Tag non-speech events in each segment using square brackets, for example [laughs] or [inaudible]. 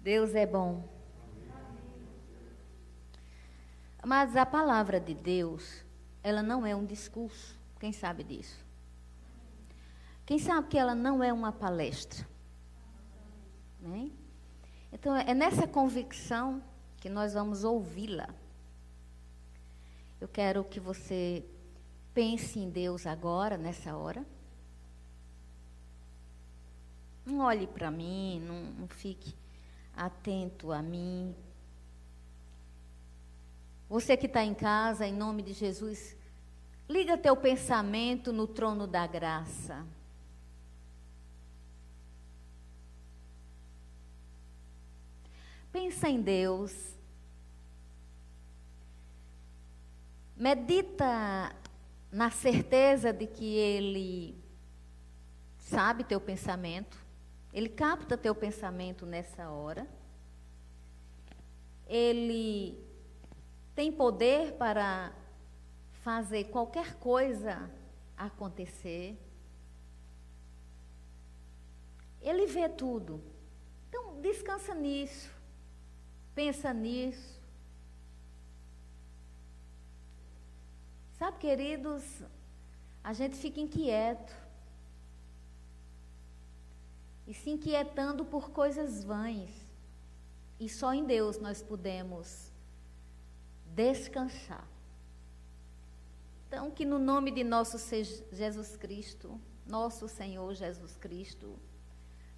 Deus é bom. Mas a palavra de Deus, ela não é um discurso. Quem sabe disso? Quem sabe que ela não é uma palestra? Né? Então, é nessa convicção que nós vamos ouvi-la. Eu quero que você pense em Deus agora, nessa hora. Não olhe para mim, não, não fique atento a mim. Você que está em casa, em nome de Jesus, liga teu pensamento no trono da graça. Pensa em Deus. Medita na certeza de que Ele sabe teu pensamento. Ele capta teu pensamento nessa hora. Ele tem poder para fazer qualquer coisa acontecer. Ele vê tudo. Então, descansa nisso. Pensa nisso. Sabe, queridos, a gente fica inquieto e se inquietando por coisas vãs. E só em Deus nós podemos descansar. Então, que no nome de nosso Jesus Cristo, nosso Senhor Jesus Cristo,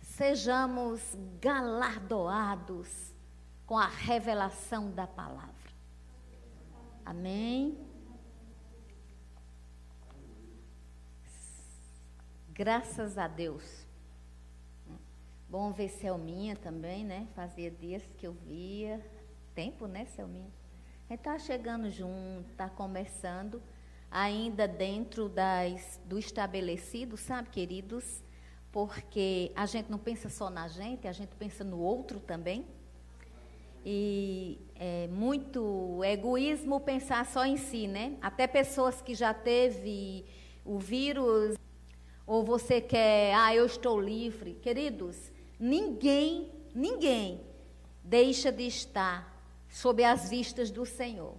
sejamos galardoados com a revelação da palavra. Amém. Graças a Deus. Bom ver Selminha também, né? Fazia dias que eu via. Tempo, né, Selminha? A gente está chegando junto, está conversando, ainda dentro das, do estabelecido, sabe, queridos? Porque a gente não pensa só na gente, a gente pensa no outro também. E é muito egoísmo pensar só em si, né? Até pessoas que já teve o vírus, ou você quer, ah, eu estou livre. Queridos, Ninguém, ninguém deixa de estar sob as vistas do Senhor.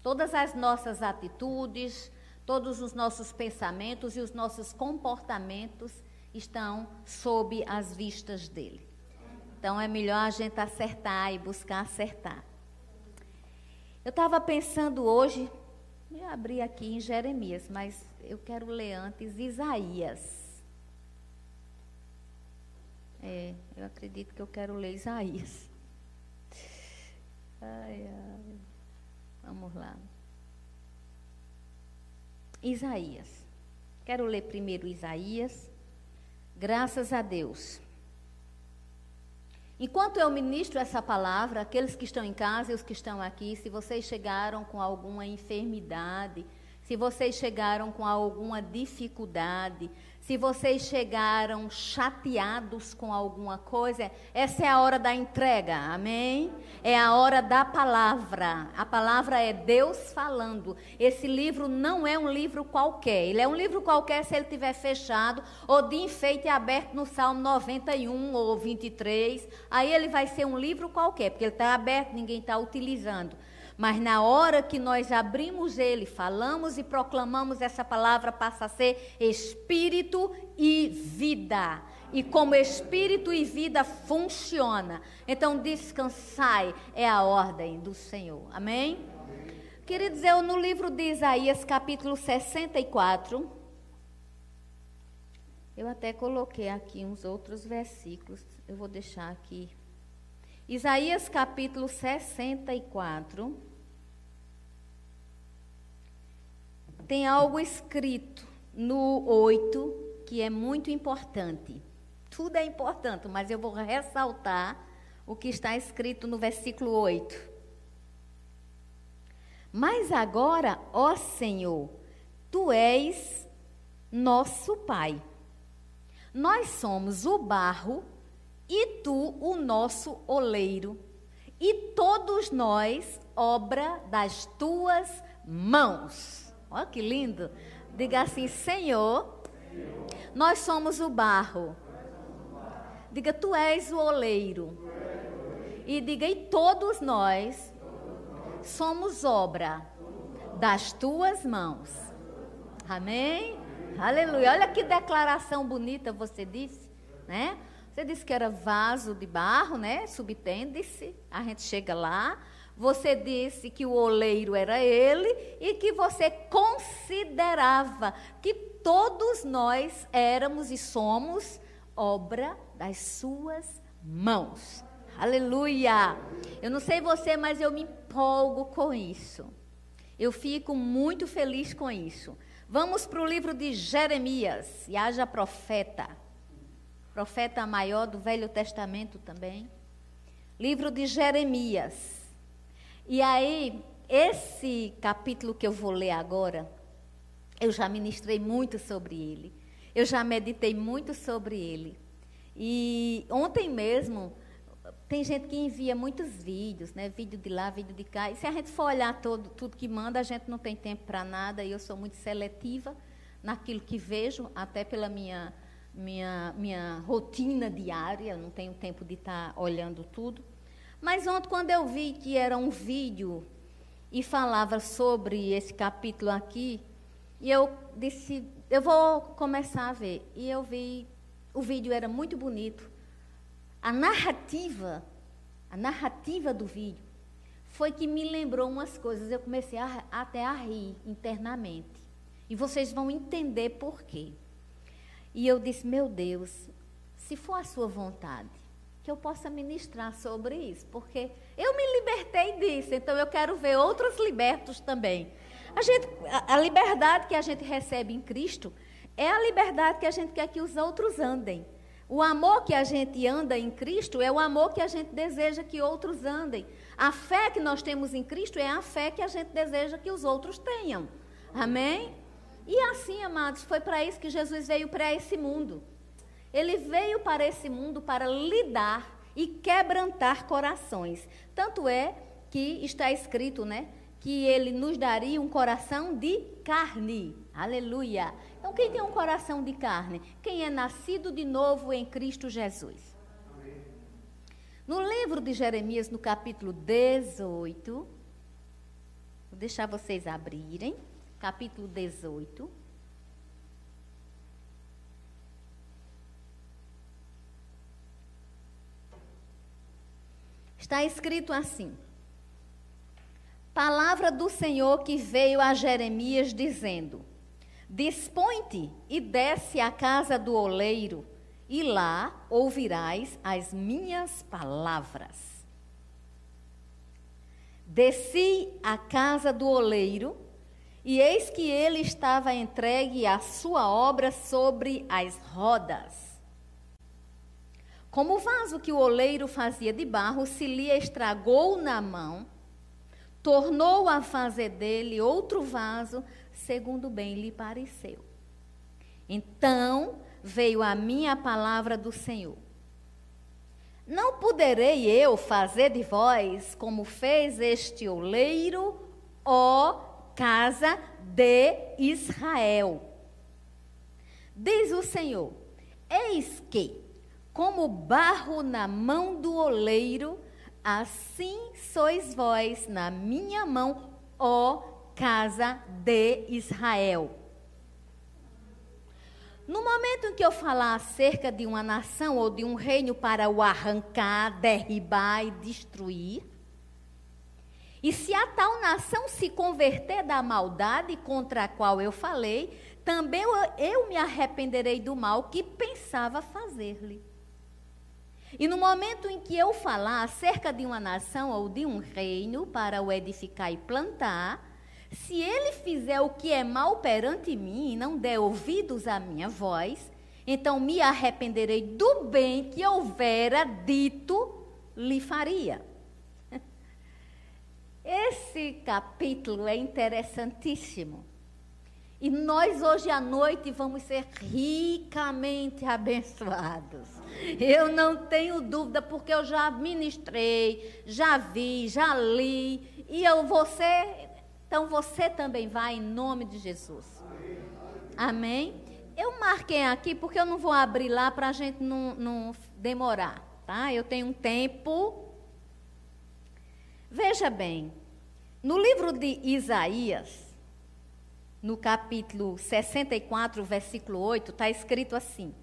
Todas as nossas atitudes, todos os nossos pensamentos e os nossos comportamentos estão sob as vistas dele. Então é melhor a gente acertar e buscar acertar. Eu estava pensando hoje, eu abri aqui em Jeremias, mas eu quero ler antes Isaías. É, eu acredito que eu quero ler Isaías. Ai, ai. Vamos lá. Isaías. Quero ler primeiro Isaías. Graças a Deus. Enquanto eu ministro essa palavra, aqueles que estão em casa e os que estão aqui, se vocês chegaram com alguma enfermidade, se vocês chegaram com alguma dificuldade, se vocês chegaram chateados com alguma coisa, essa é a hora da entrega, amém? É a hora da palavra. A palavra é Deus falando. Esse livro não é um livro qualquer. Ele é um livro qualquer se ele tiver fechado ou de enfeite aberto no Salmo 91 ou 23. Aí ele vai ser um livro qualquer, porque ele está aberto, ninguém está utilizando. Mas na hora que nós abrimos ele, falamos e proclamamos essa palavra, passa a ser espírito e vida. E como espírito e vida funciona. Então, descansai é a ordem do Senhor. Amém? Queridos, eu no livro de Isaías, capítulo 64, eu até coloquei aqui uns outros versículos. Eu vou deixar aqui. Isaías capítulo 64. tem algo escrito no 8 que é muito importante. Tudo é importante, mas eu vou ressaltar o que está escrito no versículo 8. Mas agora, ó Senhor, tu és nosso Pai. Nós somos o barro e tu o nosso oleiro, e todos nós obra das tuas mãos. Olha que lindo. Diga assim: Senhor, nós somos o barro. Diga, tu és o oleiro. E diga, e todos nós somos obra das tuas mãos. Amém? Aleluia. Olha que declaração bonita você disse, né? Você disse que era vaso de barro, né? Subtende-se. A gente chega lá. Você disse que o oleiro era ele e que você considerava que todos nós éramos e somos obra das suas mãos. Aleluia! Eu não sei você, mas eu me empolgo com isso. Eu fico muito feliz com isso. Vamos para o livro de Jeremias, e haja profeta. Profeta maior do Velho Testamento também. Livro de Jeremias. E aí, esse capítulo que eu vou ler agora, eu já ministrei muito sobre ele. Eu já meditei muito sobre ele. E ontem mesmo, tem gente que envia muitos vídeos, né? Vídeo de lá, vídeo de cá. E se a gente for olhar todo, tudo que manda, a gente não tem tempo para nada. E eu sou muito seletiva naquilo que vejo, até pela minha, minha, minha rotina diária. Não tenho tempo de estar tá olhando tudo. Mas ontem, quando eu vi que era um vídeo e falava sobre esse capítulo aqui, e eu disse, eu vou começar a ver. E eu vi, o vídeo era muito bonito a narrativa, a narrativa do vídeo, foi que me lembrou umas coisas. Eu comecei a, até a rir internamente. E vocês vão entender por quê. E eu disse, meu Deus, se for a sua vontade, que eu possa ministrar sobre isso, porque eu me libertei disso, então eu quero ver outros libertos também. A, gente, a, a liberdade que a gente recebe em Cristo é a liberdade que a gente quer que os outros andem. O amor que a gente anda em Cristo é o amor que a gente deseja que outros andem. A fé que nós temos em Cristo é a fé que a gente deseja que os outros tenham. Amém? E assim, amados, foi para isso que Jesus veio para esse mundo. Ele veio para esse mundo para lidar e quebrantar corações. Tanto é que está escrito, né? Que ele nos daria um coração de carne. Aleluia. Então, quem tem um coração de carne? Quem é nascido de novo em Cristo Jesus. No livro de Jeremias, no capítulo 18, vou deixar vocês abrirem, capítulo 18. Está escrito assim: Palavra do Senhor que veio a Jeremias dizendo: Dispõe-te e desce à casa do oleiro, e lá ouvirás as minhas palavras. Desci à casa do oleiro, e eis que ele estava entregue à sua obra sobre as rodas. Como o vaso que o oleiro fazia de barro se lhe estragou na mão, tornou a fazer dele outro vaso segundo bem lhe pareceu. Então veio a minha palavra do Senhor. Não poderei eu fazer de vós como fez este oleiro, ó casa de Israel. Diz o Senhor: Eis que, como barro na mão do oleiro, assim sois vós na minha mão, ó casa de Israel. No momento em que eu falar acerca de uma nação ou de um reino para o arrancar, derribar e destruir, e se a tal nação se converter da maldade contra a qual eu falei, também eu, me arrependerei do mal que pensava fazer-lhe. E no momento em que eu falar acerca de uma nação ou de um reino para o edificar e plantar, se ele fizer o que é mal perante mim e não der ouvidos à minha voz, então me arrependerei do bem que houvera dito lhe faria. Esse capítulo é interessantíssimo. E nós hoje à noite vamos ser ricamente abençoados. Eu não tenho dúvida, porque eu já ministrei, já vi, já li, e eu ser então você também vai em nome de Jesus. Amém? Eu marquei aqui porque eu não vou abrir lá para a gente não, não demorar, tá? Eu tenho um tempo Veja bem, no livro de Isaías, no capítulo 64, versículo 8, está escrito assim: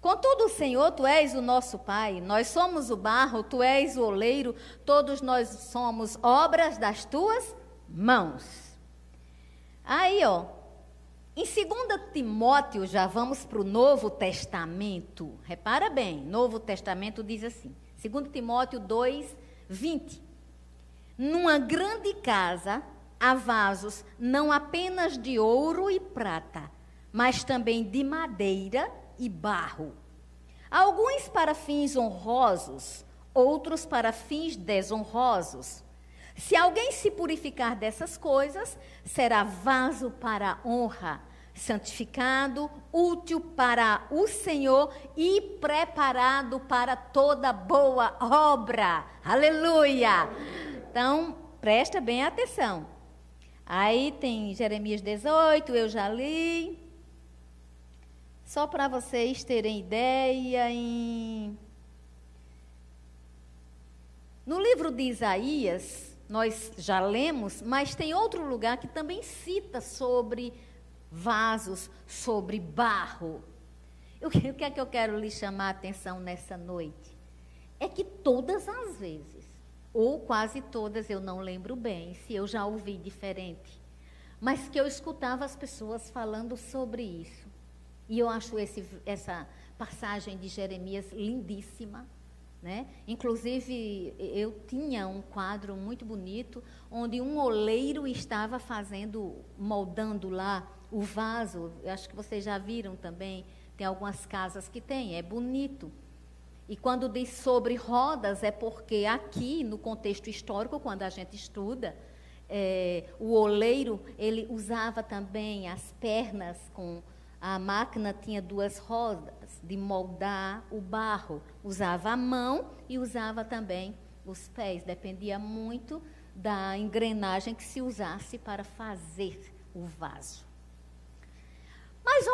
Contudo, Senhor, tu és o nosso Pai, nós somos o barro, tu és o oleiro, todos nós somos obras das tuas mãos. Aí, ó, em 2 Timóteo, já vamos para o Novo Testamento. Repara bem, Novo Testamento diz assim, 2 Timóteo 2, 20. Numa grande casa há vasos não apenas de ouro e prata, mas também de madeira e barro. Alguns para fins honrosos, outros para fins desonrosos. Se alguém se purificar dessas coisas, será vaso para honra, santificado, útil para o Senhor e preparado para toda boa obra. Aleluia! Então, presta bem atenção. Aí tem Jeremias 18, eu já li. Só para vocês terem ideia, em... no livro de Isaías, nós já lemos, mas tem outro lugar que também cita sobre vasos, sobre barro. O que é que eu quero lhe chamar a atenção nessa noite? É que todas as vezes ou quase todas, eu não lembro bem, se eu já ouvi diferente, mas que eu escutava as pessoas falando sobre isso. E eu acho esse, essa passagem de Jeremias lindíssima. Né? Inclusive, eu tinha um quadro muito bonito, onde um oleiro estava fazendo, moldando lá o vaso. Eu acho que vocês já viram também, tem algumas casas que tem, é bonito. E quando diz sobre rodas, é porque aqui, no contexto histórico, quando a gente estuda, é, o oleiro, ele usava também as pernas com... A máquina tinha duas rodas de moldar o barro. Usava a mão e usava também os pés. Dependia muito da engrenagem que se usasse para fazer o vaso.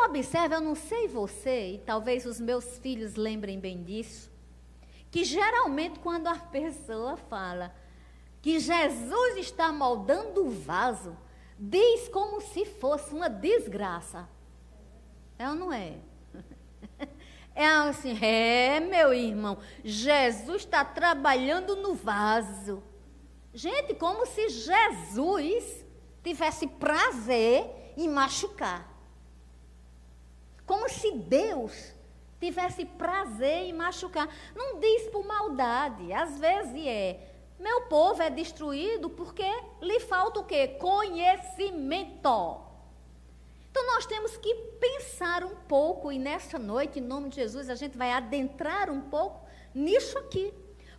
Mas observe, eu não sei você, e talvez os meus filhos lembrem bem disso, que geralmente quando a pessoa fala que Jesus está moldando o vaso, diz como se fosse uma desgraça. É ou não é? [laughs] É assim, é, meu irmão, Jesus está trabalhando no vaso. Gente, como se Jesus tivesse prazer em machucar. Como se Deus tivesse prazer em machucar. Não diz por maldade, às vezes é. Meu povo é destruído porque lhe falta o quê? Conhecimento. Então nós temos que pensar um pouco, e nessa noite, em nome de Jesus, a gente vai adentrar um pouco nisso aqui.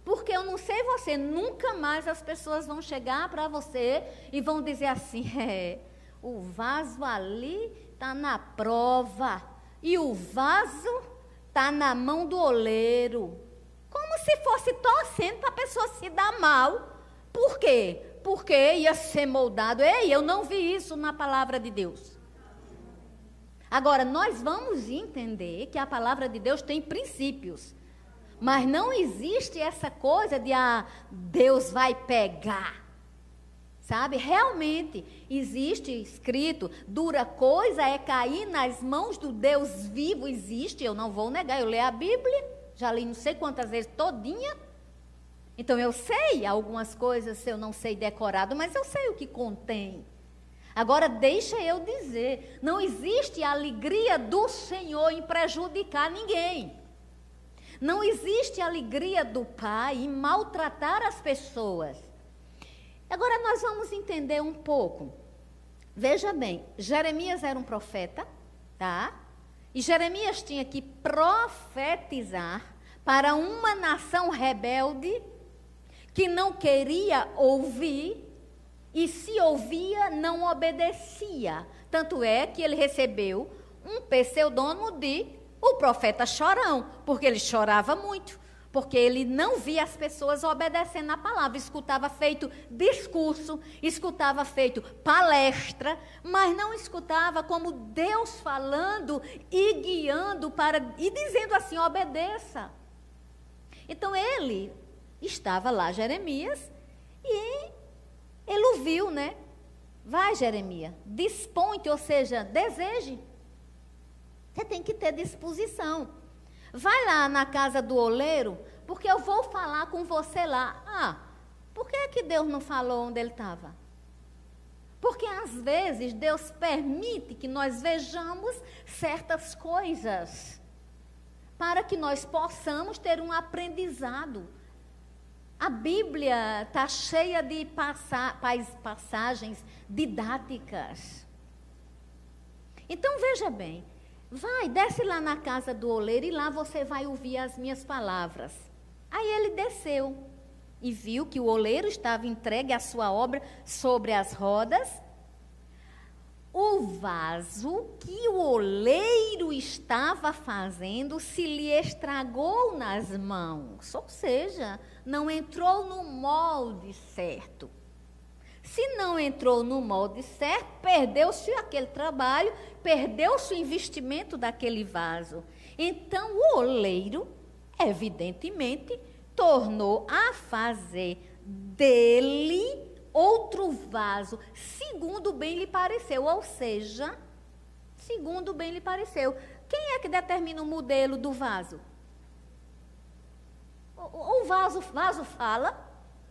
Porque eu não sei você, nunca mais as pessoas vão chegar para você e vão dizer assim: [laughs] é, o vaso ali está na prova. E o vaso está na mão do oleiro. Como se fosse torcendo para a pessoa se dar mal. Por quê? Porque ia ser moldado. Ei, eu não vi isso na palavra de Deus. Agora, nós vamos entender que a palavra de Deus tem princípios. Mas não existe essa coisa de ah, Deus vai pegar. Sabe? Realmente existe escrito, dura coisa é cair nas mãos do Deus vivo, existe, eu não vou negar, eu leio a Bíblia, já li não sei quantas vezes todinha. Então eu sei algumas coisas, eu não sei decorado, mas eu sei o que contém. Agora deixa eu dizer, não existe alegria do Senhor em prejudicar ninguém. Não existe alegria do Pai em maltratar as pessoas. Agora nós vamos entender um pouco. Veja bem, Jeremias era um profeta, tá? E Jeremias tinha que profetizar para uma nação rebelde que não queria ouvir e se ouvia não obedecia. Tanto é que ele recebeu um pseudônimo de o profeta chorão, porque ele chorava muito porque ele não via as pessoas obedecendo a palavra, escutava feito discurso, escutava feito palestra, mas não escutava como Deus falando e guiando para e dizendo assim: obedeça. Então ele estava lá, Jeremias, E ele o viu, né? Vai, Jeremias, dispõe-te, ou seja, deseje. Você tem que ter disposição. Vai lá na casa do oleiro, porque eu vou falar com você lá. Ah, por que, é que Deus não falou onde ele estava? Porque às vezes Deus permite que nós vejamos certas coisas para que nós possamos ter um aprendizado. A Bíblia está cheia de passa passagens didáticas. Então veja bem, vai, desce lá na casa do oleiro e lá você vai ouvir as minhas palavras. Aí ele desceu e viu que o oleiro estava entregue à sua obra sobre as rodas o vaso que o oleiro estava fazendo se lhe estragou nas mãos, ou seja, não entrou no molde certo. Se não entrou no molde certo, perdeu-se aquele trabalho, perdeu-se o investimento daquele vaso. Então, o oleiro, evidentemente, tornou a fazer dele outro vaso, segundo bem lhe pareceu. Ou seja, segundo bem lhe pareceu. Quem é que determina o modelo do vaso? O, o vaso, vaso fala,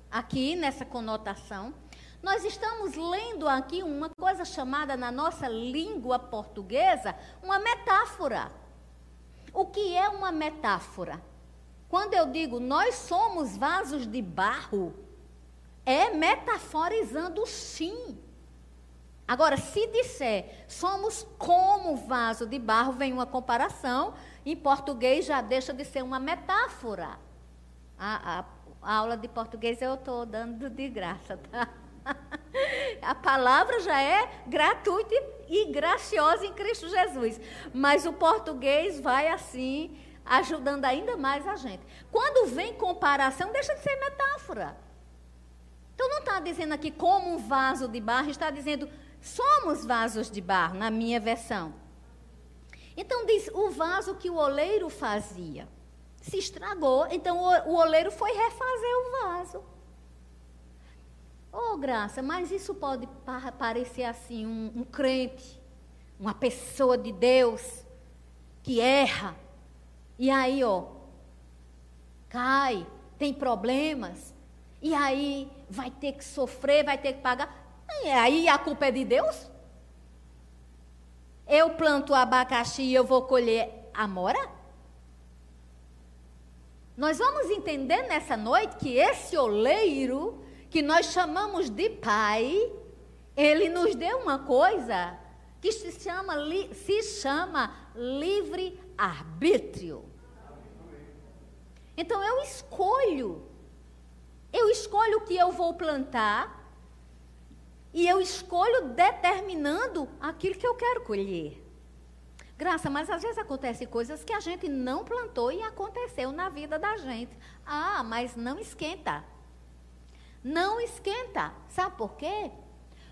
aqui nessa conotação. Nós estamos lendo aqui uma coisa chamada na nossa língua portuguesa uma metáfora. O que é uma metáfora? Quando eu digo nós somos vasos de barro, é metaforizando sim. Agora, se disser somos como vaso de barro, vem uma comparação, em português já deixa de ser uma metáfora. A, a, a aula de português eu estou dando de graça, tá? [laughs] A palavra já é gratuita e graciosa em Cristo Jesus. Mas o português vai assim, ajudando ainda mais a gente. Quando vem comparação, deixa de ser metáfora. Então não está dizendo aqui como um vaso de barro, está dizendo somos vasos de barro, na minha versão. Então diz o vaso que o oleiro fazia. Se estragou, então o, oleiro foi refazer o vaso. Oh, graça, mas isso pode parecer assim um, um crente, uma pessoa de Deus que erra. E aí, ó, cai, tem problemas. E aí vai ter que sofrer, vai ter que pagar. E aí a culpa é de Deus? Eu planto abacaxi e eu vou colher amora? Nós vamos entender nessa noite que esse oleiro, que nós chamamos de pai, ele nos deu uma coisa que se chama, se chama livre-arbítrio. Então eu escolho eu escolho o que eu vou plantar e eu escolho determinando aquilo que eu quero colher. Graça, mas às vezes acontecem coisas que a gente não plantou e aconteceu na vida da gente. Ah, mas não esquenta. Não esquenta. Sabe por quê?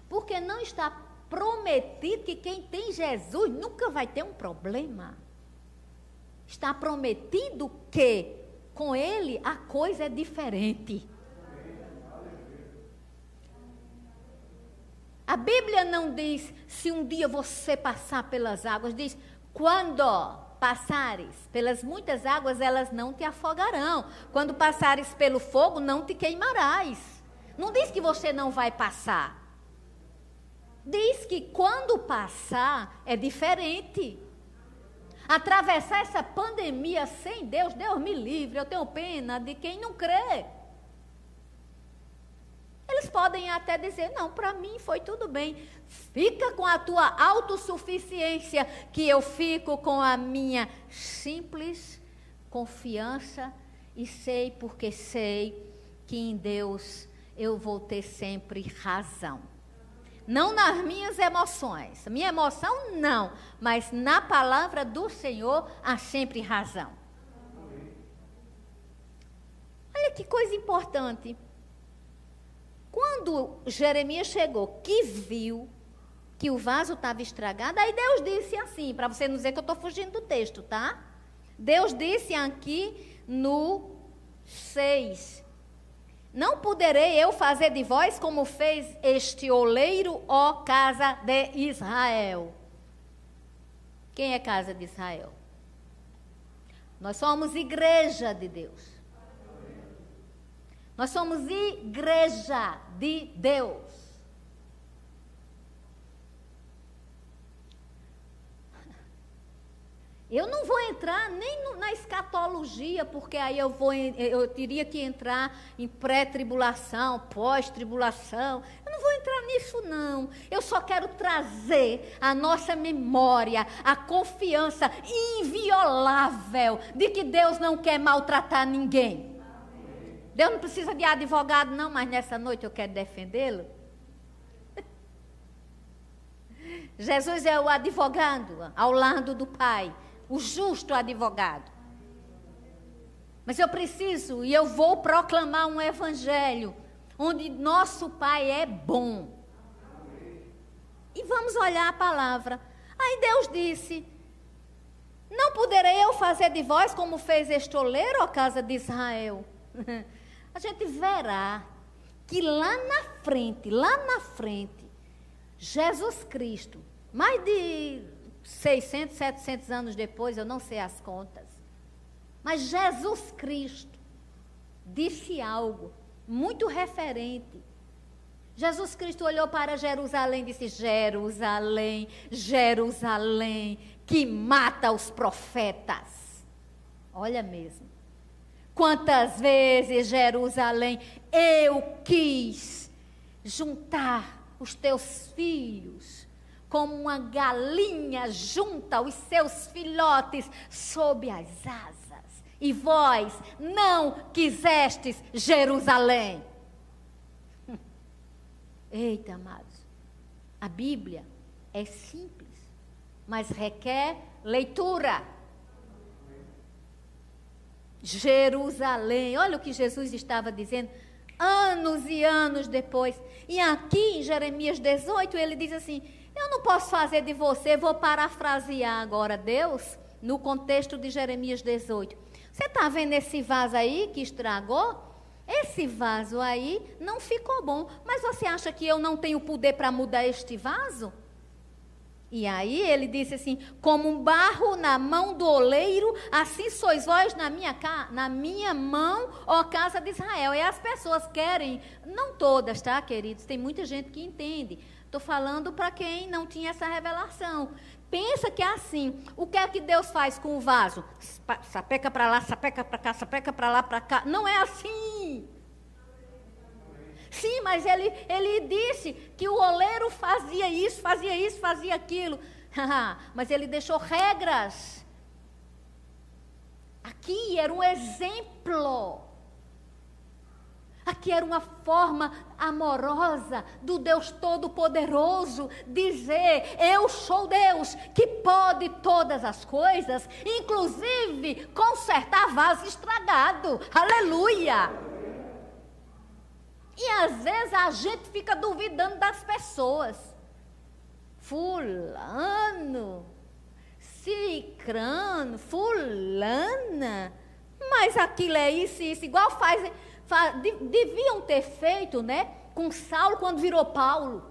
Porque não está prometido que quem tem Jesus nunca vai ter um problema. Está prometido que com ele a coisa é diferente. A Bíblia não diz se um dia você passar pelas águas, diz quando passares pelas muitas águas, elas não te afogarão. Quando passares pelo fogo, não te queimarás. Não diz que você não vai passar. Diz que quando passar é diferente. Atravessar essa pandemia sem Deus, Deus me livre, eu tenho pena de quem não crê. Eles podem até dizer: não, para mim foi tudo bem. Fica com a tua autossuficiência, que eu fico com a minha simples confiança e sei porque sei que em Deus eu vou ter sempre razão. Não nas minhas emoções, minha emoção não, mas na palavra do Senhor há sempre razão. Olha que coisa importante. Quando Jeremias chegou, que viu que o vaso estava estragado, aí Deus disse assim, para você não dizer que eu estou fugindo do texto, tá? Deus disse aqui no 6: Não poderei eu fazer de vós como fez este oleiro, ó casa de Israel. Quem é casa de Israel? Nós somos igreja de Deus. Nós somos igreja de Deus. Eu não vou entrar nem na escatologia, porque aí eu vou eu teria que entrar em pré-tribulação, pós-tribulação. Eu não vou entrar nisso não. Eu só quero trazer à nossa memória a confiança inviolável de que Deus não quer maltratar ninguém. Deus não precisa de advogado não, mas nessa noite eu quero defendê-lo. [laughs] Jesus é o advogado ao lado do Pai o justo advogado. Mas eu preciso e eu vou proclamar um evangelho onde nosso Pai é bom. E vamos olhar a palavra. Aí Deus disse: Não poderei eu fazer de vós como fez este oleiro, ó casa de Israel. [laughs] A gente verá que lá na frente, lá na frente, Jesus Cristo, mais de 600, 700 anos depois, eu não sei as contas. Mas Jesus Cristo disse algo muito referente. Jesus Cristo olhou para Jerusalém e disse: Jerusalém, Jerusalém, que mata os profetas. Olha mesmo. Quantas vezes, Jerusalém, eu quis juntar os teus filhos como uma galinha junta os seus filhotes sob as asas. E vós não quisestes Jerusalém. [laughs] Eita, amados. A Bíblia é simples, mas requer leitura. Jerusalém, olha o que Jesus estava dizendo anos e anos depois. E aqui em Jeremias 18, ele diz assim: eu não posso fazer de você, vou parafrasear agora Deus, no contexto de Jeremias 18. Você está vendo esse vaso aí que estragou? Esse vaso aí não ficou bom, mas você acha que eu não tenho poder para mudar este vaso? E aí ele disse assim: como um barro na mão do oleiro, assim sois vós na minha, na minha mão, ó casa de Israel. E as pessoas querem, não todas, tá, queridos? Tem muita gente que entende. Estou falando para quem não tinha essa revelação. Pensa que é assim. O que é que Deus faz com o vaso? Sapeca para lá, sapeca para cá, sapeca para lá, para cá. Não é assim. Sim, mas ele, ele disse que o oleiro fazia isso, fazia isso, fazia aquilo. mas ele deixou regras. Aqui era um exemplo. Aqui era uma forma amorosa do Deus Todo-Poderoso dizer: Eu sou Deus que pode todas as coisas, inclusive consertar vaso estragado. Aleluia! E às vezes a gente fica duvidando das pessoas. Fulano, cicrano, fulana, mas aquilo é isso isso, igual faz deviam ter feito, né, com Saulo quando virou Paulo.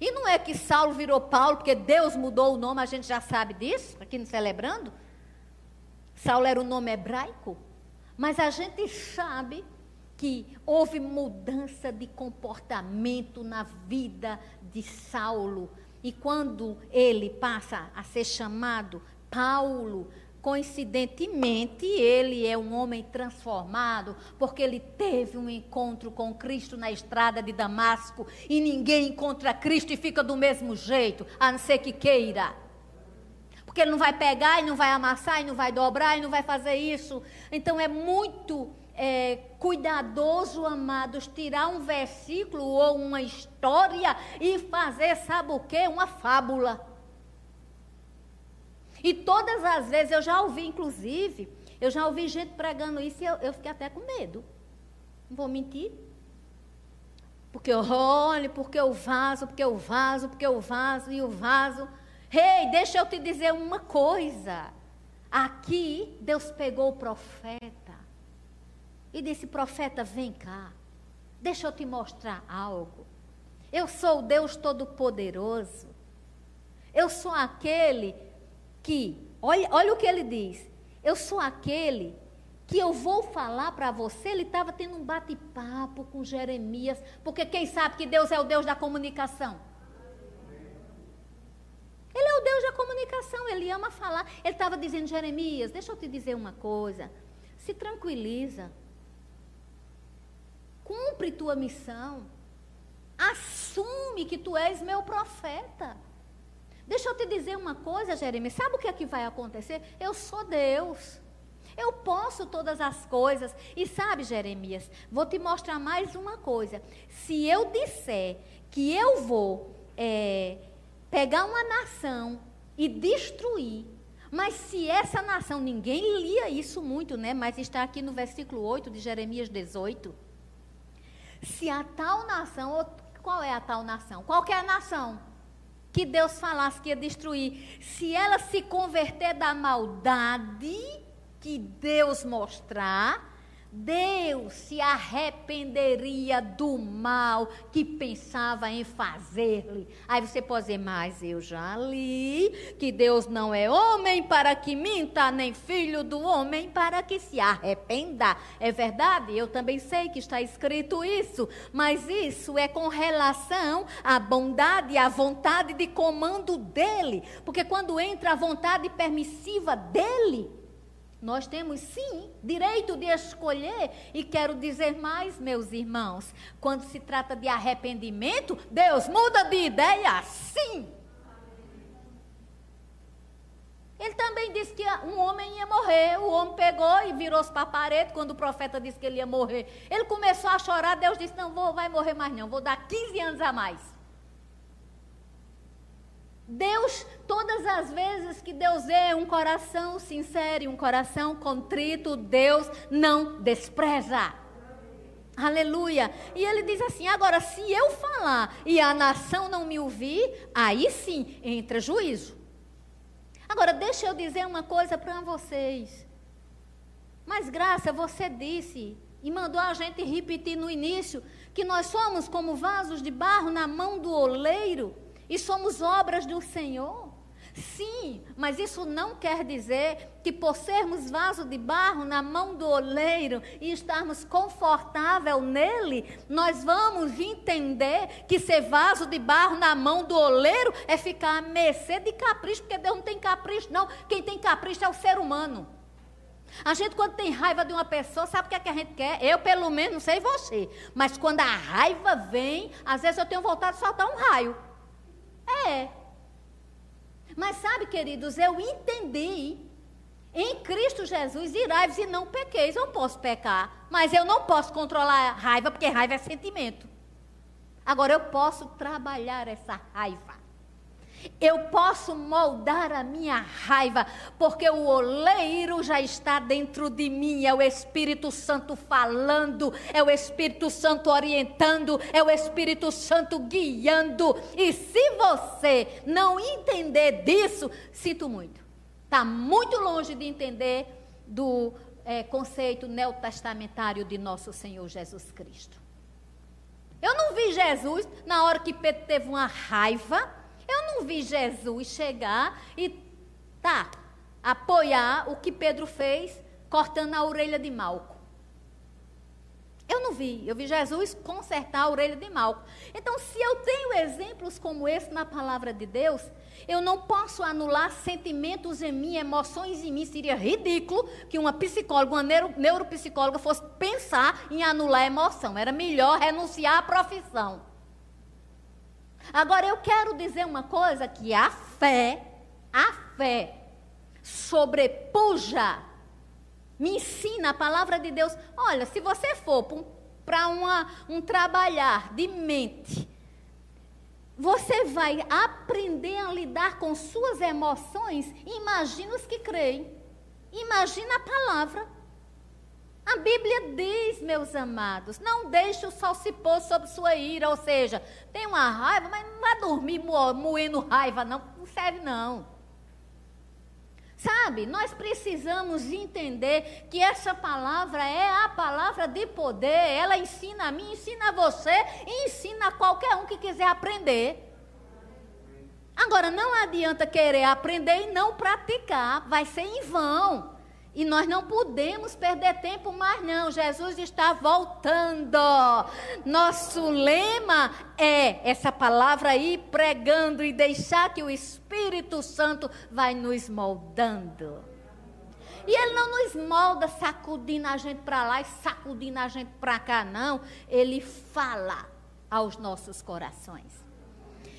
E não é que Saulo virou Paulo porque Deus mudou o nome, a gente já sabe disso, aqui no Celebrando. Saulo era o nome hebraico, mas a gente sabe que houve mudança de comportamento na vida de Saulo. E quando ele passa a ser chamado Paulo, Coincidentemente, ele é um homem transformado, porque ele teve um encontro com Cristo na estrada de Damasco, e ninguém encontra Cristo e fica do mesmo jeito, a não ser que queira. Porque ele não vai pegar e não vai amassar e não vai dobrar e não vai fazer isso. Então é muito é, cuidadoso, amados, tirar um versículo ou uma história e fazer, sabe o quê? Uma fábula. E todas as vezes eu já ouvi, inclusive, eu já ouvi gente pregando isso e eu, eu fiquei até com medo. Não vou mentir. Porque eu olho, porque eu vaso, porque eu vaso, porque eu vaso e o vaso. Rei, hey, deixa eu te dizer uma coisa. Aqui Deus pegou o profeta e disse: Profeta, vem cá, deixa eu te mostrar algo. Eu sou o Deus Todo-Poderoso. Eu sou aquele que, olha, olha o que ele diz. Eu sou aquele que eu vou falar para você. Ele estava tendo um bate-papo com Jeremias, porque quem sabe que Deus é o Deus da comunicação. Ele é o Deus da comunicação, ele ama falar. Ele estava dizendo, Jeremias, deixa eu te dizer uma coisa. Se tranquiliza. Cumpre tua missão. Assume que tu és meu profeta. Deixa eu te dizer uma coisa, Jeremias. Sabe o que é que vai acontecer? Eu sou Deus. Eu posso todas as coisas. E sabe, Jeremias, vou te mostrar mais uma coisa. Se eu disser que eu vou é, pegar uma nação e destruir, mas se essa nação, ninguém lia isso muito, né? Mas está aqui no versículo 8 de Jeremias 18. Se a tal nação, qual é a tal nação? Qualquer é nação que Deus falasse que ia destruir, se ela se converter da maldade que Deus mostrar, Deus se arrependeria do mal que pensava em fazer-lhe. Aí você pode dizer, mas eu já li que Deus não é homem para que minta, nem filho do homem para que se arrependa. É verdade, eu também sei que está escrito isso, mas isso é com relação à bondade e à vontade de comando dele. Porque quando entra a vontade permissiva dele, nós temos sim direito de escolher, e quero dizer mais, meus irmãos, quando se trata de arrependimento, Deus muda de ideia, sim. Ele também disse que um homem ia morrer. O homem pegou e virou-se para a parede quando o profeta disse que ele ia morrer. Ele começou a chorar. Deus disse: Não, vou, vai morrer mais não, vou dar 15 anos a mais. Deus, todas as vezes que Deus vê um coração sincero e um coração contrito, Deus não despreza. Aleluia. E ele diz assim: agora, se eu falar e a nação não me ouvir, aí sim entra juízo. Agora, deixa eu dizer uma coisa para vocês. Mas, graça, você disse e mandou a gente repetir no início que nós somos como vasos de barro na mão do oleiro e somos obras do Senhor. Sim, mas isso não quer dizer que por sermos vaso de barro na mão do oleiro e estarmos confortável nele, nós vamos entender que ser vaso de barro na mão do oleiro é ficar à mercê de capricho, porque Deus não tem capricho, não. Quem tem capricho é o ser humano. A gente, quando tem raiva de uma pessoa, sabe o que, é que a gente quer? Eu, pelo menos, não sei você. Mas quando a raiva vem, às vezes eu tenho vontade de soltar um raio. É. Mas sabe, queridos, eu entendi. Em Cristo Jesus, irai-vos e não pequeis. Eu posso pecar, mas eu não posso controlar a raiva, porque raiva é sentimento. Agora, eu posso trabalhar essa raiva. Eu posso moldar a minha raiva, porque o oleiro já está dentro de mim, é o Espírito Santo falando, é o Espírito Santo orientando, é o Espírito Santo guiando. E se você não entender disso, sinto muito. Está muito longe de entender do é, conceito neotestamentário de nosso Senhor Jesus Cristo. Eu não vi Jesus na hora que Pedro teve uma raiva eu não vi Jesus chegar e tá apoiar o que Pedro fez cortando a orelha de Malco. Eu não vi, eu vi Jesus consertar a orelha de Malco. Então, se eu tenho exemplos como esse na palavra de Deus, eu não posso anular sentimentos em mim, emoções em mim. Seria ridículo que uma psicóloga, uma neuro, neuropsicóloga fosse pensar em anular a emoção. Era melhor renunciar à profissão. Agora eu quero dizer uma coisa que a fé, a fé sobrepuja, me ensina a palavra de Deus. Olha, se você for para um trabalhar de mente, você vai aprender a lidar com suas emoções. Imagina os que creem. Imagina a palavra. A Bíblia diz, meus amados, não deixe o sol se pôr sobre sua ira, ou seja, tem uma raiva, mas não vai dormir moendo raiva, não, não serve não. Sabe, nós precisamos entender que essa palavra é a palavra de poder. Ela ensina a mim, ensina a você e ensina a qualquer um que quiser aprender. Agora, não adianta querer aprender e não praticar, vai ser em vão. E nós não podemos perder tempo mais, não. Jesus está voltando. Nosso lema é essa palavra aí, pregando e deixar que o Espírito Santo vai nos moldando. E ele não nos molda sacudindo a gente para lá e sacudindo a gente para cá, não. Ele fala aos nossos corações.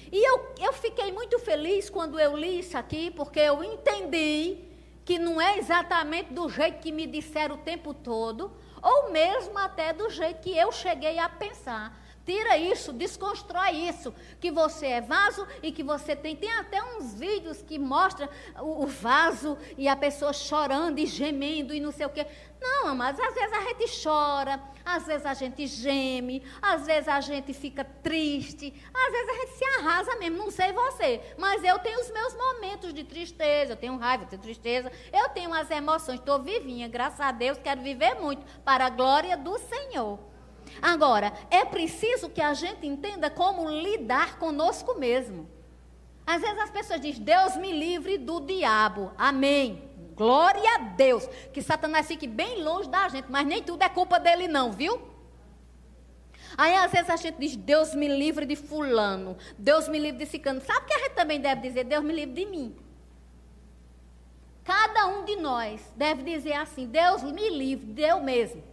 E eu, eu fiquei muito feliz quando eu li isso aqui, porque eu entendi que não é exatamente do jeito que me disseram o tempo todo, ou mesmo até do jeito que eu cheguei a pensar. Tira isso, desconstrói isso, que você é vaso e que você tem. Tem até uns vídeos que mostram o, o vaso e a pessoa chorando e gemendo e não sei o quê. Não, mas às vezes a gente chora, às vezes a gente geme, às vezes a gente fica triste, às vezes a gente se arrasa mesmo. Não sei você, mas eu tenho os meus momentos de tristeza, eu tenho raiva, eu tenho tristeza, eu tenho as emoções, estou vivinha, graças a Deus, quero viver muito para a glória do Senhor. Agora, é preciso que a gente entenda como lidar conosco mesmo. Às vezes as pessoas dizem, Deus me livre do diabo. Amém. Glória a Deus. Que Satanás fique bem longe da gente, mas nem tudo é culpa dele, não, viu? Aí às vezes a gente diz, Deus me livre de fulano, Deus me livre de cicano. Sabe que a gente também deve dizer? Deus me livre de mim. Cada um de nós deve dizer assim, Deus me livre, de eu mesmo.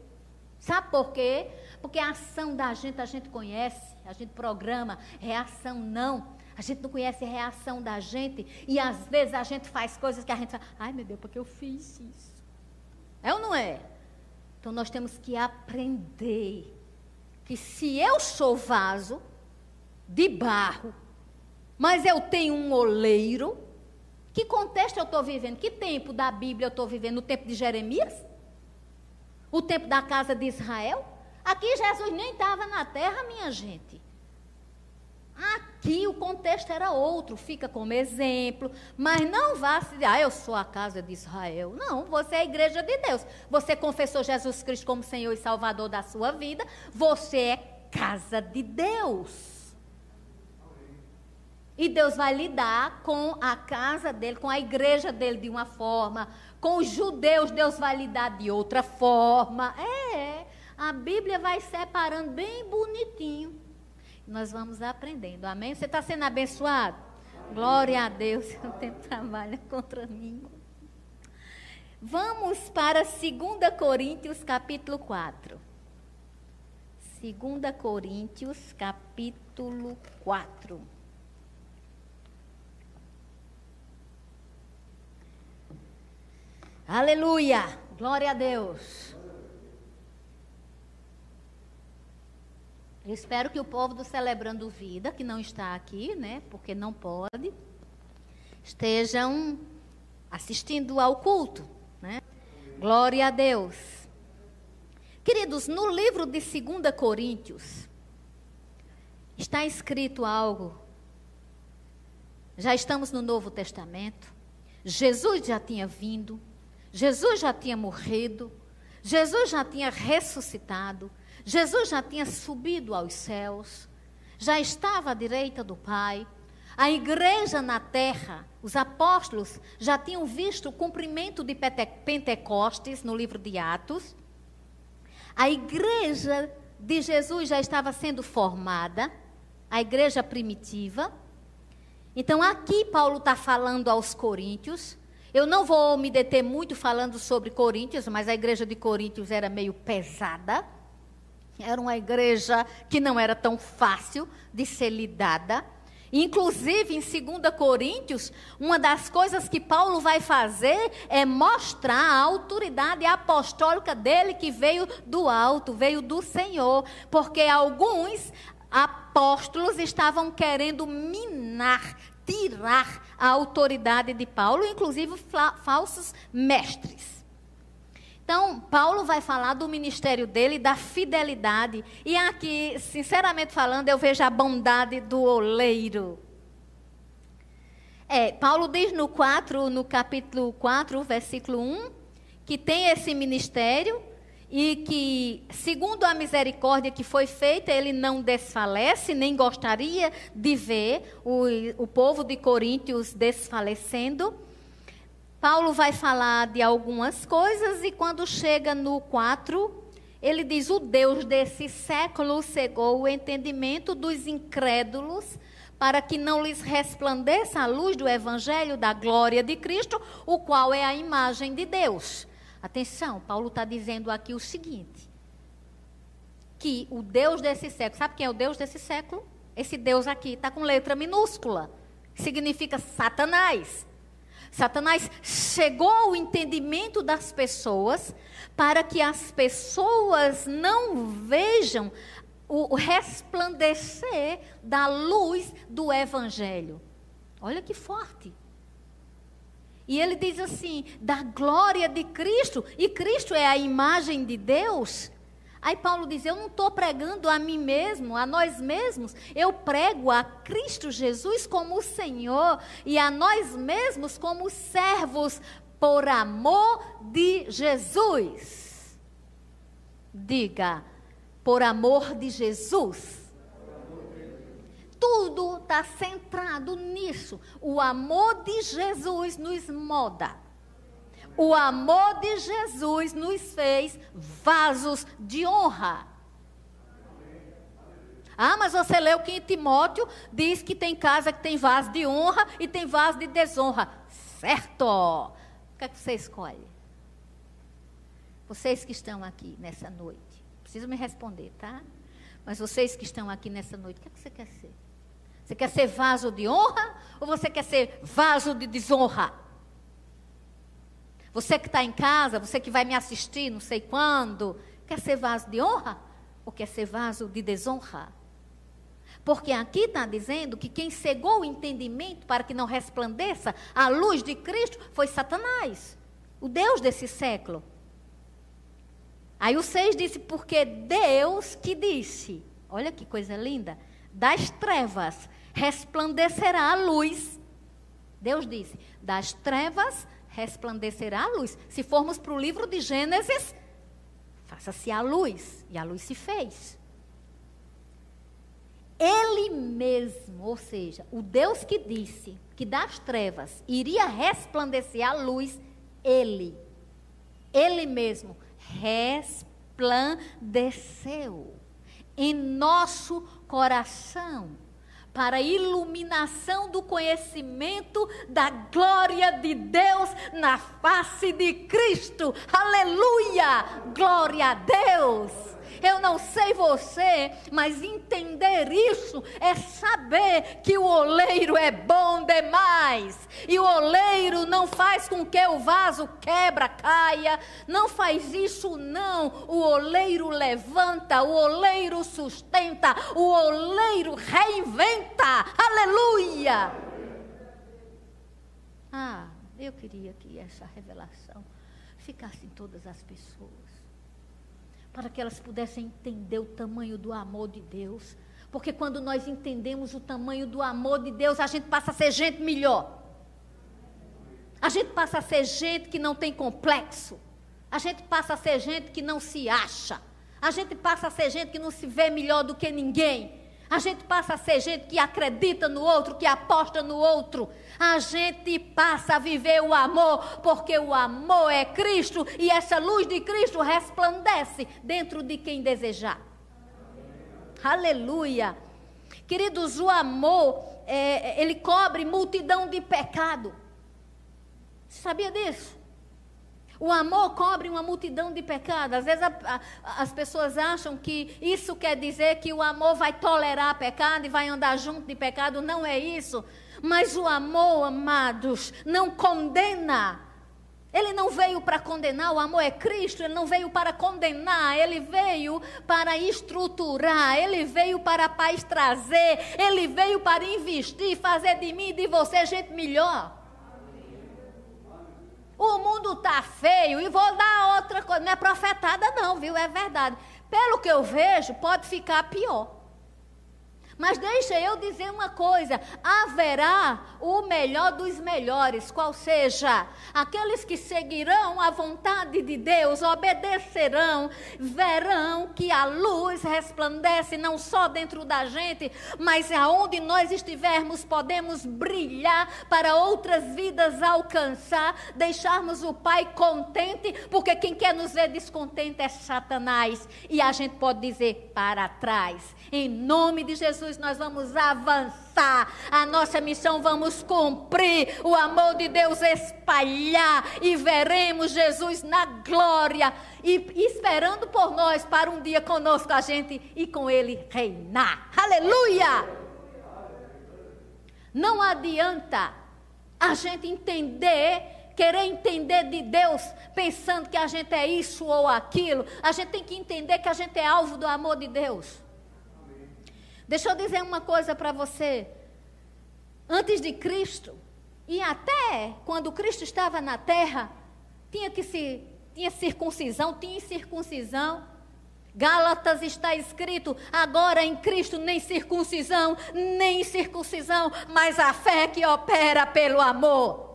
Sabe por quê? Porque a ação da gente a gente conhece, a gente programa, reação não. A gente não conhece a reação da gente e às vezes a gente faz coisas que a gente fala, ai meu Deus, porque eu fiz isso. É ou não é? Então nós temos que aprender que se eu sou vaso de barro, mas eu tenho um oleiro, que contexto eu estou vivendo? Que tempo da Bíblia eu estou vivendo? O tempo de Jeremias? O tempo da casa de Israel? Aqui Jesus nem estava na terra, minha gente. Aqui o contexto era outro, fica como exemplo, mas não vá se dizer, ah, eu sou a casa de Israel. Não, você é a igreja de Deus. Você confessou Jesus Cristo como Senhor e Salvador da sua vida, você é casa de Deus. E Deus vai lidar com a casa dele, com a igreja dele de uma forma, com os judeus Deus vai lidar de outra forma. É, a Bíblia vai separando bem bonitinho nós vamos aprendendo. Amém? Você está sendo abençoado? Glória a Deus. [laughs] O tempo trabalha contra mim. Vamos para 2 Coríntios, capítulo 4. 2 Coríntios, capítulo 4. Aleluia! Glória a Deus. Eu espero que o povo do Celebrando Vida, que não está aqui, né, porque não pode, estejam assistindo ao culto, né? Glória a Deus. Queridos, no livro de 2 Coríntios está escrito algo. Já estamos no Novo Testamento. Jesus já tinha vindo, Jesus já tinha morrido, Jesus já tinha ressuscitado, Jesus já tinha subido aos céus, já estava à direita do Pai. A igreja na terra, os apóstolos já tinham visto o cumprimento de Pentecostes no livro de Atos. A igreja de Jesus já estava sendo formada, a igreja primitiva. Então, aqui Paulo está falando aos coríntios. Eu não vou me deter muito falando sobre Coríntios, mas a igreja de Coríntios era meio pesada. Era uma igreja que não era tão fácil de ser lidada. Inclusive, em 2 Coríntios, uma das coisas que Paulo vai fazer é mostrar a autoridade apostólica dele que veio do alto, veio do Senhor. Porque alguns apóstolos estavam querendo minar, tirar a autoridade de Paulo, inclusive falsos mestres. Então, Paulo vai falar do ministério dele, da fidelidade. E aqui, sinceramente falando, eu vejo a bondade do oleiro. É, Paulo diz no 4, no capítulo 4, versículo 1, que tem esse ministério e que, segundo a misericórdia que foi feita, ele não desfalece, nem gostaria de ver o, o povo de Coríntios desfalecendo. Paulo vai falar de algumas coisas e quando chega no 4, ele diz: O Deus desse século cegou o entendimento dos incrédulos para que não lhes resplandeça a luz do evangelho da glória de Cristo, o qual é a imagem de Deus. Atenção, Paulo está dizendo aqui o seguinte: que o Deus desse século, sabe quem é o Deus desse século? Esse Deus aqui está com letra minúscula, significa Satanás. Satanás chegou ao entendimento das pessoas para que as pessoas não vejam o resplandecer da luz do Evangelho. Olha que forte. E ele diz assim: da glória de Cristo, e Cristo é a imagem de Deus. Aí Paulo diz: Eu não estou pregando a mim mesmo, a nós mesmos, eu prego a Cristo Jesus como o Senhor e a nós mesmos como servos por amor de Jesus. Diga, por amor de Jesus. Tudo está centrado nisso. O amor de Jesus nos moda. O amor de Jesus nos fez vasos de honra. Ah, mas você leu que em Timóteo diz que tem casa que tem vaso de honra e tem vaso de desonra. Certo! O que é que você escolhe? Vocês que estão aqui nessa noite, precisam me responder, tá? Mas vocês que estão aqui nessa noite, o que, é que você quer ser? Você quer ser vaso de honra ou você quer ser vaso de desonra? Você que está em casa, você que vai me assistir, não sei quando, quer ser vaso de honra ou quer ser vaso de desonra? Porque aqui está dizendo que quem cegou o entendimento para que não resplandeça a luz de Cristo foi Satanás, o Deus desse século. Aí o 6 disse, porque Deus que disse, olha que coisa linda, das trevas resplandecerá a luz. Deus disse, das trevas resplandecerá a luz. Se formos para o livro de Gênesis, faça-se a luz. E a luz se fez. Ele mesmo, ou seja, o Deus que disse que das trevas iria resplandecer a luz, ele, ele mesmo resplandeceu em nosso coração para a iluminação do conhecimento da glória de Deus na face de Cristo. Aleluia! Glória a Deus! Eu não sei você, mas entender isso é saber que o oleiro é bom demais. E o oleiro não faz com que o vaso quebra, caia. Não faz isso, não. O oleiro levanta, o oleiro sustenta, o oleiro reinventa. Aleluia! Ah, eu queria que essa revelação ficasse em todas as pessoas para que elas pudessem entender o tamanho do amor de Deus. Porque quando nós entendemos o tamanho do amor de Deus, a gente passa a ser gente melhor. A gente passa a ser gente que não tem complexo. A gente passa a ser gente que não se acha. A gente passa a ser gente que não se vê melhor do que ninguém. A gente passa a ser gente que acredita no outro, que aposta no outro. A gente passa a viver o amor, porque o amor é Cristo e essa luz de Cristo resplandece dentro de quem desejar. Aleluia. Queridos, o amor, é, ele cobre multidão de pecado. Você sabia disso? O amor cobre uma multidão de pecados. Às vezes a, a, as pessoas acham que isso quer dizer que o amor vai tolerar pecado e vai andar junto de pecado. Não é isso. Mas o amor, amados, não condena. Ele não veio para condenar, o amor é Cristo, ele não veio para condenar, ele veio para estruturar, ele veio para a paz trazer, ele veio para investir, fazer de mim e de você gente melhor. O mundo está feio e vou dar outra coisa. Não é profetada, não, viu? É verdade. Pelo que eu vejo, pode ficar pior. Mas deixa eu dizer uma coisa: haverá o melhor dos melhores, qual seja, aqueles que seguirão a vontade de Deus, obedecerão, verão que a luz resplandece não só dentro da gente, mas aonde nós estivermos, podemos brilhar para outras vidas alcançar, deixarmos o Pai contente, porque quem quer nos ver descontente é Satanás, e a gente pode dizer para trás. Em nome de Jesus, nós vamos avançar. A nossa missão vamos cumprir. O amor de Deus espalhar. E veremos Jesus na glória. E esperando por nós para um dia conosco a gente e com Ele reinar. Aleluia! Não adianta a gente entender querer entender de Deus pensando que a gente é isso ou aquilo. A gente tem que entender que a gente é alvo do amor de Deus. Deixa eu dizer uma coisa para você. Antes de Cristo, e até quando Cristo estava na terra, tinha que se tinha circuncisão, tinha circuncisão. Gálatas está escrito: agora em Cristo nem circuncisão, nem circuncisão, mas a fé que opera pelo amor.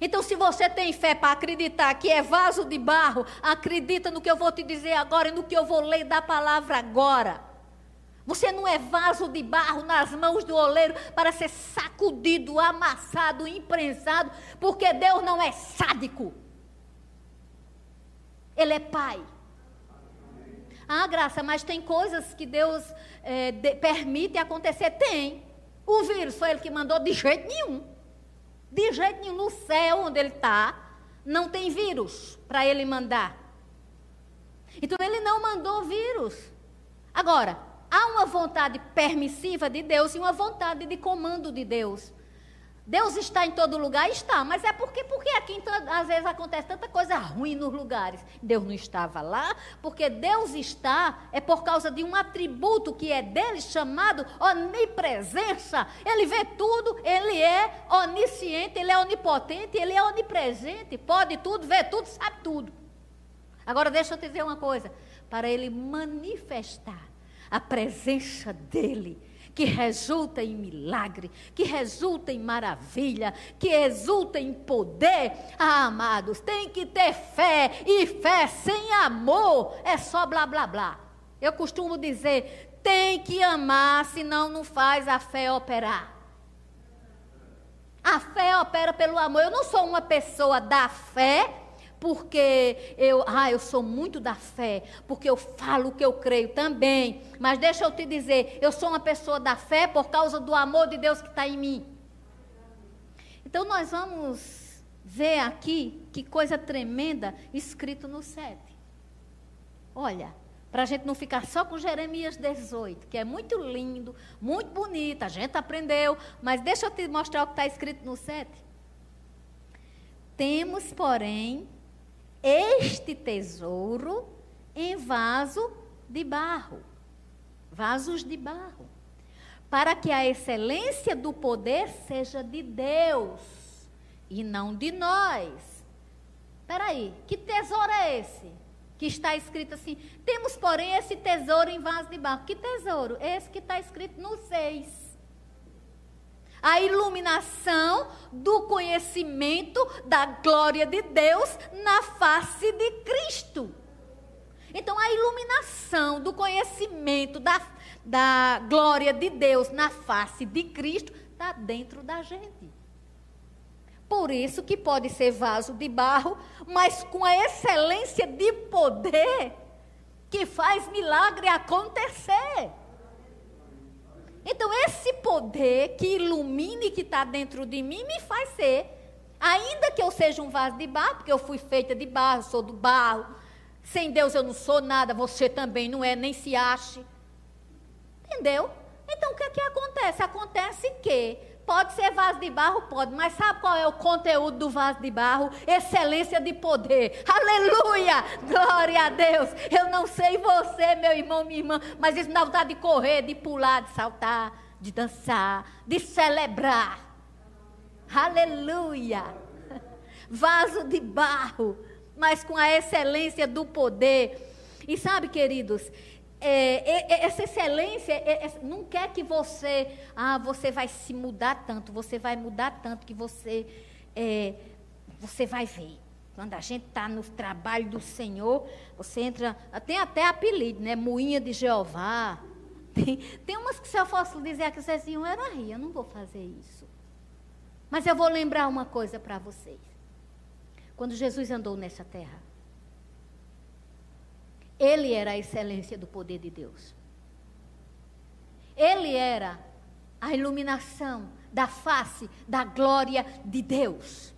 Então, se você tem fé para acreditar que é vaso de barro, acredita no que eu vou te dizer agora e no que eu vou ler da palavra agora. Você não é vaso de barro nas mãos do oleiro para ser sacudido, amassado, imprensado, porque Deus não é sádico. Ele é pai. Ah, graça, mas tem coisas que Deus é, de, permite acontecer? Tem. O vírus foi ele que mandou de jeito nenhum. De jeito nenhum. No céu onde ele está, não tem vírus para ele mandar. Então ele não mandou vírus. Agora, há uma vontade permissiva de Deus e uma vontade de comando de Deus. Deus está em todo lugar? Está, mas é porque, porque aqui então, às vezes acontece tanta coisa ruim nos lugares. Deus não estava lá, porque Deus está, é por causa de um atributo que é dele chamado onipresença. Ele vê tudo, ele é onisciente, ele é onipotente, ele é onipresente, pode tudo, vê tudo, sabe tudo. Agora deixa eu te dizer uma coisa: para ele manifestar a presença dEle, que resulta em milagre, que resulta em maravilha, que resulta em poder. Ah, amados, tem que ter fé, e fé sem amor é só blá blá blá. Eu costumo dizer, tem que amar, senão não faz a fé operar. A fé opera pelo amor. Eu não sou uma pessoa da fé porque eu, ah, eu sou muito da fé, porque eu falo o que eu creio também. Mas deixa eu te dizer, eu sou uma pessoa da fé por causa do amor de Deus que está em mim. Então nós vamos ver aqui que coisa tremenda escrito no 7. Olha, para a gente não ficar só com Jeremias 18, que é muito lindo, muito bonito, a gente aprendeu, mas deixa eu te mostrar o que está escrito no 7. Temos, porém, este tesouro em vaso de barro, vasos de barro, para que a excelência do poder seja de Deus e não de nós. Espera aí, que tesouro é esse? Que está escrito assim: temos, porém, esse tesouro em vaso de barro. Que tesouro? Esse que está escrito no 6 a iluminação do conhecimento da glória de Deus na face de Cristo. Então, a iluminação do conhecimento da, da glória de Deus na face de Cristo está dentro da gente. Por isso que pode ser vaso de barro, mas com a excelência de poder que faz milagre acontecer. Então, esse poder que ilumina e que está dentro de mim me faz ser. Ainda que eu seja um vaso de barro, porque eu fui feita de barro, sou do barro. Sem Deus eu não sou nada, você também não é, nem se ache. Entendeu? Então, o que é que acontece? Acontece que Pode ser vaso de barro? Pode, mas sabe qual é o conteúdo do vaso de barro? Excelência de poder. Aleluia! Glória a Deus! Eu não sei você, meu irmão, minha irmã, mas isso dá vontade de correr, de pular, de saltar, de dançar, de celebrar. Aleluia! Vaso de barro, mas com a excelência do poder. E sabe, queridos, é, é, essa excelência é, é, não quer que você, ah, você vai se mudar tanto, você vai mudar tanto que você, é, você vai ver. Quando a gente está no trabalho do Senhor, você entra, tem até apelido, né? Moinha de Jeová. [laughs] Tem, tem umas que se eu fosse dizer aqui, vocês iam, era rir, eu não vou fazer isso. Mas eu vou lembrar uma coisa para vocês. Quando Jesus andou nessa terra, ele era a excelência do poder de Deus. Ele era a iluminação da face da glória de Deus.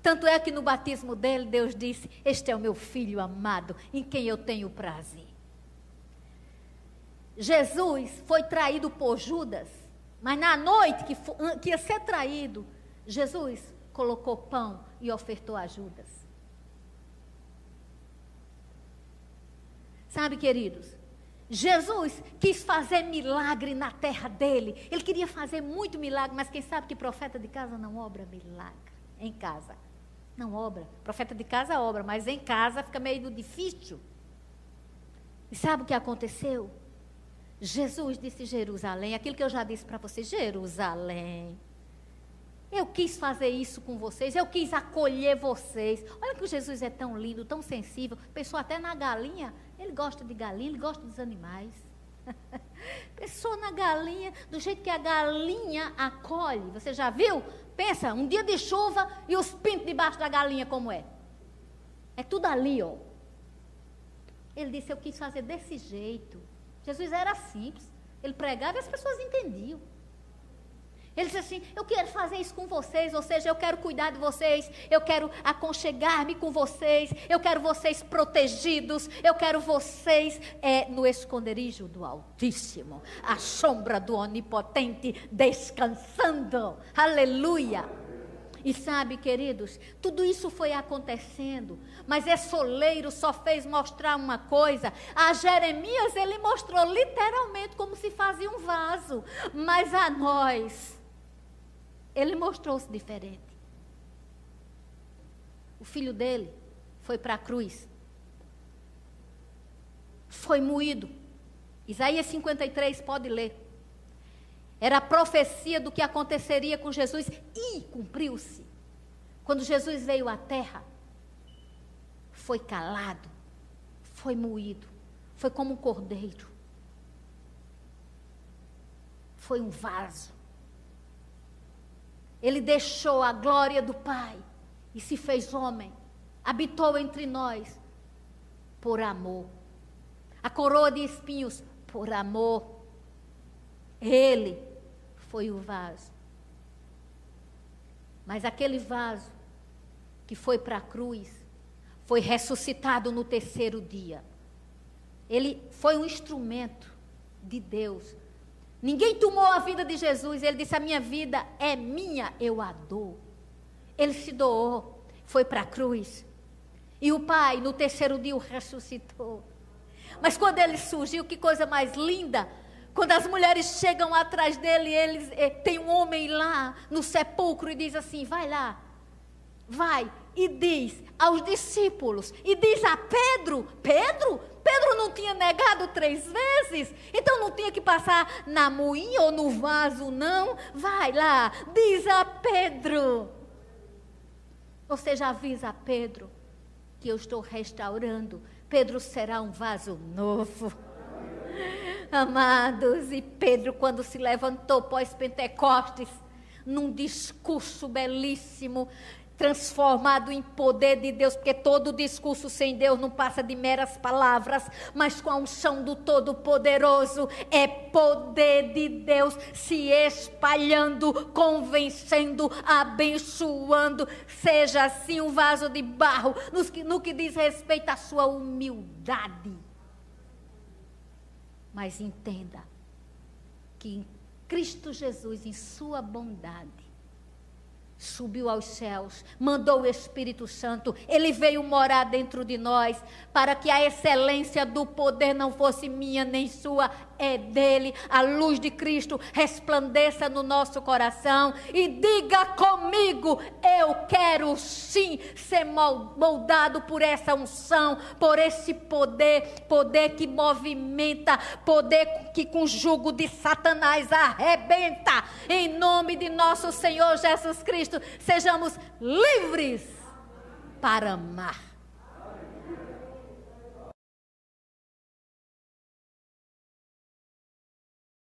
Tanto é que no batismo dele, Deus disse: Este é o meu filho amado, em quem eu tenho prazer. Jesus foi traído por Judas, mas na noite que, que ia ser traído, Jesus colocou pão e ofertou a Judas. Sabe, queridos? Jesus quis fazer milagre na terra dele. Ele queria fazer muito milagre, mas quem sabe que profeta de casa não obra milagre em casa. Não obra. Profeta de casa obra, mas em casa fica meio difícil. E sabe o que aconteceu? Jesus disse Jerusalém, aquilo que eu já disse para vocês, Jerusalém. Eu quis fazer isso com vocês, eu quis acolher vocês. Olha que Jesus é tão lindo, tão sensível. Pensou até na galinha, ele gosta de galinha, ele gosta dos animais. [laughs] Pensou na galinha, do jeito que a galinha acolhe. Você já viu? Pensa, um dia de chuva e os pintos debaixo da galinha como é. É tudo ali, ó. Ele disse, eu quis fazer desse jeito. Jesus era simples. Ele pregava e as pessoas entendiam. Ele disse assim: Eu quero fazer isso com vocês, ou seja, eu quero cuidar de vocês, eu quero aconchegar-me com vocês, eu quero vocês protegidos, eu quero vocês é, no esconderijo do Altíssimo, a sombra do Onipotente descansando. Aleluia! E sabe, queridos, tudo isso foi acontecendo, mas esse oleiro só fez mostrar uma coisa. A Jeremias ele mostrou literalmente como se fazia um vaso, mas a nós ele mostrou-se diferente. O filho dele foi para a cruz. Foi moído. Isaías 53, pode ler. Era a profecia do que aconteceria com Jesus e cumpriu-se. Quando Jesus veio à terra, foi calado, foi moído, foi como um cordeiro, foi um vaso ele deixou a glória do Pai e se fez homem, habitou entre nós por amor. A coroa de espinhos por amor. Ele foi o vaso. Mas aquele vaso que foi para a cruz foi ressuscitado no terceiro dia. Ele foi um instrumento de Deus Ninguém tomou a vida de Jesus. Ele disse: A minha vida é minha, eu a dou. Ele se doou, foi para a cruz. E o Pai, no terceiro dia, o ressuscitou. Mas quando ele surgiu, que coisa mais linda! Quando as mulheres chegam atrás dele, eles, eh, tem um homem lá no sepulcro e diz assim: Vai lá, vai e diz aos discípulos, e diz a Pedro: Pedro, Pedro negado três vezes, então não tinha que passar na moinha ou no vaso, não. Vai lá, diz a Pedro. Ou seja, avisa a Pedro que eu estou restaurando. Pedro será um vaso novo. Amados, e Pedro, quando se levantou pós-Pentecostes, num discurso belíssimo, transformado em poder de Deus, porque todo discurso sem Deus não passa de meras palavras, mas com a unção do Todo-Poderoso é poder de Deus se espalhando, convencendo, abençoando. Seja assim um vaso de barro, no que, no que diz respeito à sua humildade. Mas entenda que Cristo Jesus, em Sua bondade, subiu aos céus, mandou o Espírito Santo, ele veio morar dentro de nós, para que a excelência do poder não fosse minha nem sua, é dele. A luz de Cristo resplandeça no nosso coração e diga comigo: eu quero sim ser moldado por essa unção, por esse poder, poder que movimenta, poder que com jugo de Satanás arrebenta. Em nome de nosso Senhor Jesus Cristo, sejamos livres para amar